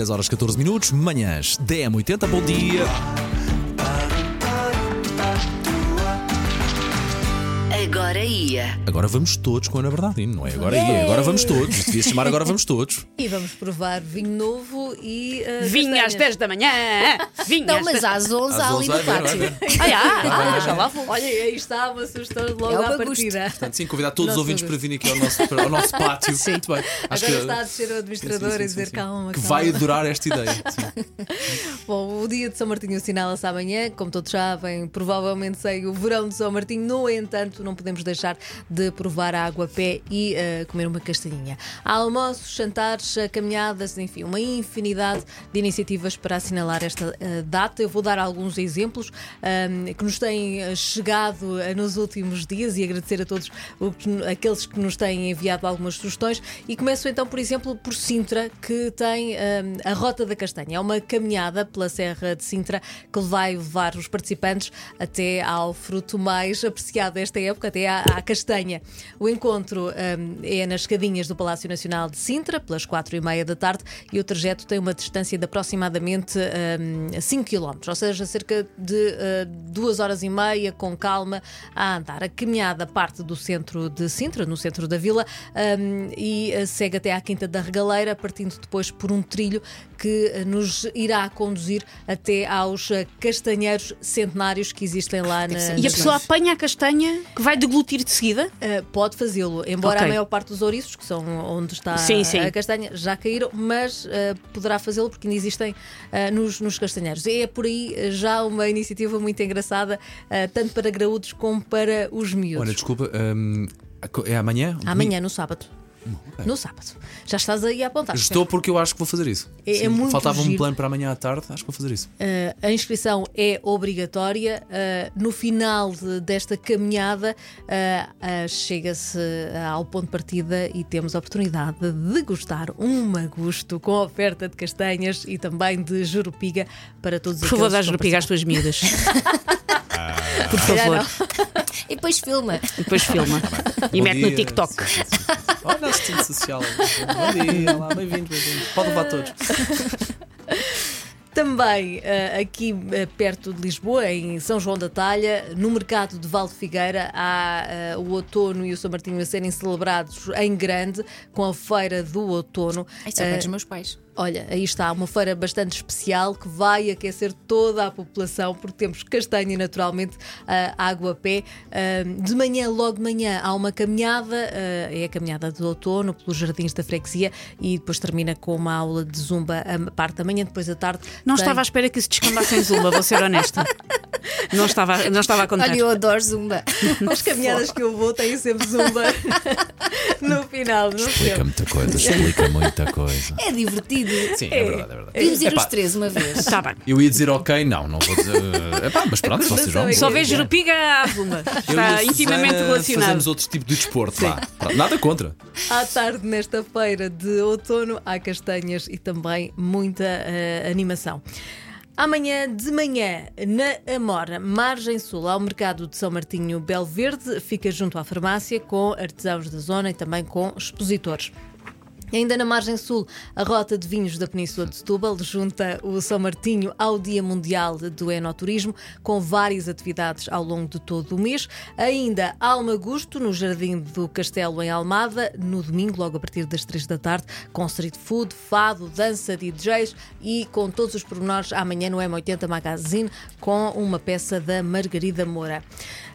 10 horas 14 minutos, manhãs DM80, bom dia. Agora ia. Agora vamos todos com a Ana Bernardino, não é? Agora ia, agora vamos todos. Isto devia se chamar Agora Vamos Todos. E vamos provar vinho novo e. uh, Vinha às castanhas. 10 da manhã! Vinha Não, às mas 10 às 11 Às há 11 ali no vai pátio. Ah, já, ah, já lá vou. Olha, aí está uma sugestão logo É o à partida. Portanto, sim, convidar todos os Nosso ouvintes para virem aqui ao nosso, para- ao nosso pátio. Muito bem. Acho Agora que- está a descer o administrador Sim, sim, sim, e dizer sim. calma. Que calma. vai adorar esta ideia. Sim. Bom, o dia de São Martinho assinala-se amanhã, como todos sabem, provavelmente segue o verão de São Martinho, no entanto, não podemos deixar de provar a água a pé e eh, comer uma castanhinha. Há almoços, jantares, eh, caminhadas, enfim, uma infinidade de iniciativas para assinalar esta eh, data. Eu vou dar alguns exemplos ahm, que nos têm chegado nos últimos dias e agradecer a todos o que- aqueles que nos têm enviado algumas sugestões. E começo então, por exemplo, por Sintra, que tem ahm, a Rota da Castanha. É uma caminhada pela Serra de Sintra que vai levar os participantes até ao fruto mais apreciado desta época, até à, à castanha. O encontro ahm, é nas escadinhas do Palácio Nacional de Sintra, pelas quatro e meia da tarde, e o trajeto tem uma distância de aproximadamente ahm, 5 km, ou seja, cerca de ah, duas horas e meia, com calma, a andar. A caminhada parte do centro de Sintra, no centro da vila, ahm, e ah, segue até à Quinta da Regaleira, partindo depois por um trilho que ah, nos irá conduzir até aos castanheiros centenários que existem lá na. E a pessoa apanha a castanha que vai deglutir de seguida? Uh, pode fazê-lo, embora Ok. a maior parte dos ouriços, que são onde está Sim, sim. a castanha, já caíram, mas uh, poderá fazê-lo porque ainda existem uh, nos, nos castanheiros. É por aí já uma iniciativa muito engraçada, uh, tanto para graúdos como para os miúdos. Olha, desculpa, hum, é amanhã? Amanhã, no sábado. No sábado. Já estás aí a apontar. Estou porque eu acho que vou fazer isso. É- é muito Faltava um giro. plano para amanhã à tarde, acho que vou fazer isso. Uh, a inscrição é obrigatória. Uh, no final de- desta caminhada, uh, uh, chega-se ao ponto de partida e temos a oportunidade de degustar um magusto com oferta de castanhas e também de jurupiga para todos Por aqueles favor, dá jurupiga às tuas miúdas. Por favor. E depois filma. E depois filma. E Bom mete no. TikTok. Sim, sim, sim. Olha a assistente social. Bom dia, olá, bem-vindos, bem-vindos. Pode levar todos. Também eh, aqui eh, perto de Lisboa, em São João da Talha, no mercado de Val de Figueira, há eh, o outono e o São Martinho a serem celebrados em grande, com a Feira do Outono. Isso para dos meus pais. Olha, aí está, uma feira bastante especial que vai aquecer toda a população, porque temos castanha naturalmente ah, água a pé. Ah, de manhã, logo de manhã, há uma caminhada, ah, é a caminhada do outono pelos jardins da freguesia e depois termina com uma aula de zumba a parte da manhã, depois da tarde. Não tem- estava à espera que se descambasse em Zumba, vou ser honesta. Não estava, não estava a contar. Olha, eu adoro Zumba. As caminhadas que eu vou têm sempre zumba no final, não Explica muita coisa, explica muita coisa. É divertido. Sim, é verdade, é verdade. Podíamos ir Epá, os três uma vez. Está bem. Eu ia dizer ok, não, não vou dizer. eh, Epá, mas pronto, se vocês vão. é Só que- vejo jurupiga à Zumba. Eu e a Está intimamente relacionado. Fazemos outro tipo de desporto lá. Nada contra. À tarde, nesta feira de outono, há castanhas e também muita eh, animação. Amanhã de manhã, na Amora, margem sul, ao mercado de São Martinho Belo Verde, fica junto à farmácia com artesãos da zona e também com expositores. Ainda na margem sul, a rota de vinhos da Península de Setúbal junta o São Martinho ao Dia Mundial do Enoturismo, com várias atividades ao longo de todo o mês. Ainda Almagusto, no Jardim do Castelo, em Almada, no domingo, logo a partir das 3 da tarde, com street food, fado, dança, DJs e com todos os pormenores amanhã no M80 Magazine, com uma peça da Margarida Moura.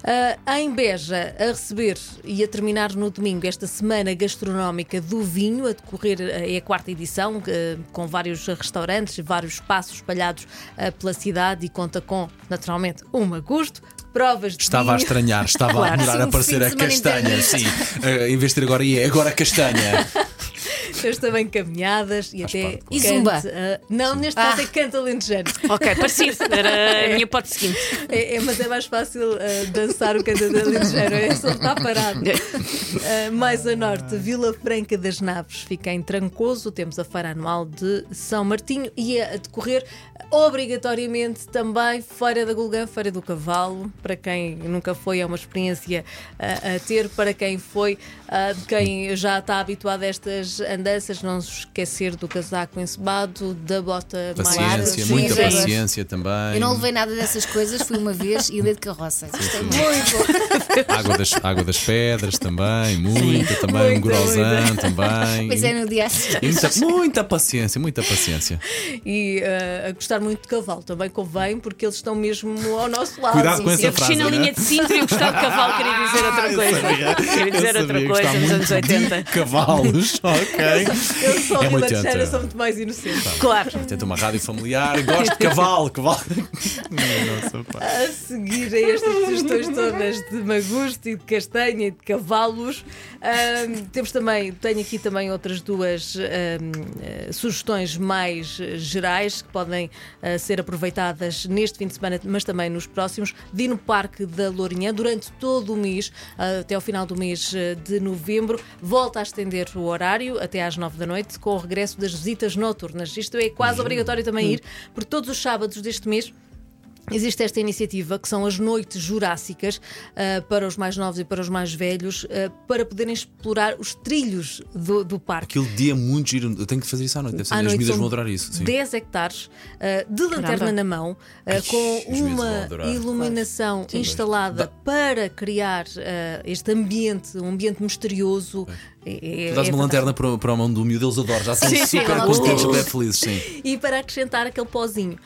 Ah, em Beja, a receber e a terminar no domingo esta semana gastronómica do vinho, a decorrer ah, é a quarta edição, ah, com vários restaurantes, vários espaços espalhados ah, pela cidade e conta com, naturalmente, um agosto, provas de Estava a vinho. estranhar, estava Claro. a demorar a aparecer a castanha, sim. Eh, em vez de ter agora ia, agora a castanha. Temos também caminhadas e Faz até. parte, E cante, zumba? ah, não, neste caso é canto alentejano. Ok, parecido. Era a minha hipótese seguinte. É, é, mas é mais fácil ah, dançar o canto de alentejano, é só estar parado. Ah, mais a norte, Vila Franca das Naves fica em Trancoso, temos a feira anual de São Martinho e a decorrer obrigatoriamente também Feira da Gulgã, Feira do Cavalo, para quem nunca foi, é uma experiência ah, a ter, para quem foi, de quem já está habituado a estas andanças. não se esquecer do casaco encebado, da bota Paciência, mais muita paciência também. Eu não levei nada dessas coisas, fui uma vez e andei de carroça. Gostei muito. Água das, água das pedras também, muita também, um Muita, grosan também. Pois é, no dia a seguir. Muita, muita paciência, muita paciência. E eh, a gostar muito de cavalo também convém, porque eles estão mesmo ao nosso lado. Cuidado com sim, essa sim. Eu cresci frase. na né? linha de Sintra e o Gustavo Cavalo queria dizer outra coisa. Queria dizer outra coisa gostava nos anos muito de 80. Cavalos, ok. Eu sou É é Ribateira, gente. sou muito mais inocente. Claro. Tenta uma rádio familiar, gosto de cavalo, cavalo. Nossa, pá. A seguir a estas sugestões todas de magusto e de castanha e de cavalos, ahm, temos também, tenho aqui também outras duas ahm, eh, sugestões mais gerais que podem eh, ser aproveitadas neste fim de semana, mas também nos próximos. Dino Parque da Lourinhã durante todo o mês, até ao final do mês eh, de novembro, volta a estender o horário até às nove da noite com o regresso das visitas noturnas. Isto é quase obrigatório também ir, porque todos os sábados deste mês Existe esta iniciativa que são as noites jurássicas ah, para os mais novos e para os mais velhos ah, para poderem explorar os trilhos do, do parque. Aquele dia é muito giro. Eu tenho que fazer isso à noite. Deve ser À as miúdas vão adorar isso. Sim. 10 hectares ah, de lanterna Caramba. na mão, com uma iluminação instalada para criar este ambiente, um ambiente misterioso. É- é- Tu dás é uma fantástico. lanterna para, para a mão do miúdo, eles adoram. Já são Sim, super contentes, super felizes. Sim. E para acrescentar aquele pozinho,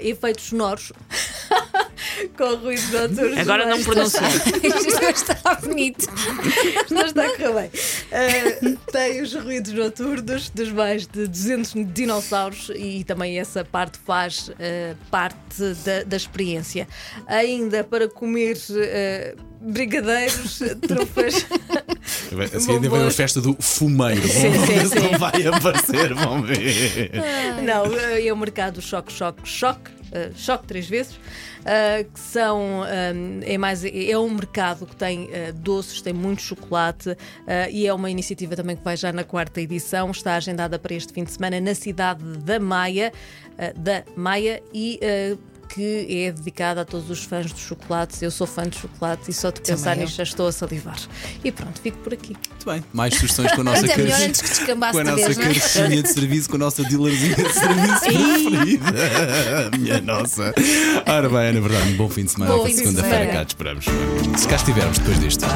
efeitos sonoros com ruídos noturnos. Agora não pronunciei. Isto está bonito. Não está a correr bem. Ah, tem os ruídos noturnos dos mais de 200 dinossauros e também essa parte faz ah, parte da, da experiência. Ainda para comer ah, brigadeiros, trufas. A seguir ainda vem Bombons. a festa do fumeiro. Sim, Vamos ver sim, se sim. não vai aparecer. Vamos ver. Não, é o mercado choque, choque, choque. ah, choque três vezes, ah, que são ah, é mais é um mercado que tem ah, doces, tem muito chocolate e é uma iniciativa também que vai já na quarta edição, está agendada para este fim de semana na cidade da Maia, da Maia e que é dedicada a todos os fãs de chocolate. Eu sou fã de chocolate e só de pensar Também eu. nisto já estou a salivar. E pronto, fico por aqui. Muito bem. Mais sugestões com a nossa com a de nossa vez, não caixinha de serviço, com a nossa dealerzinha de serviço preferida. Minha nossa. Ora bem, na verdade, um bom fim de semana. Bom Para fim de segunda-feira cá te esperamos. Se cá estivermos depois disto.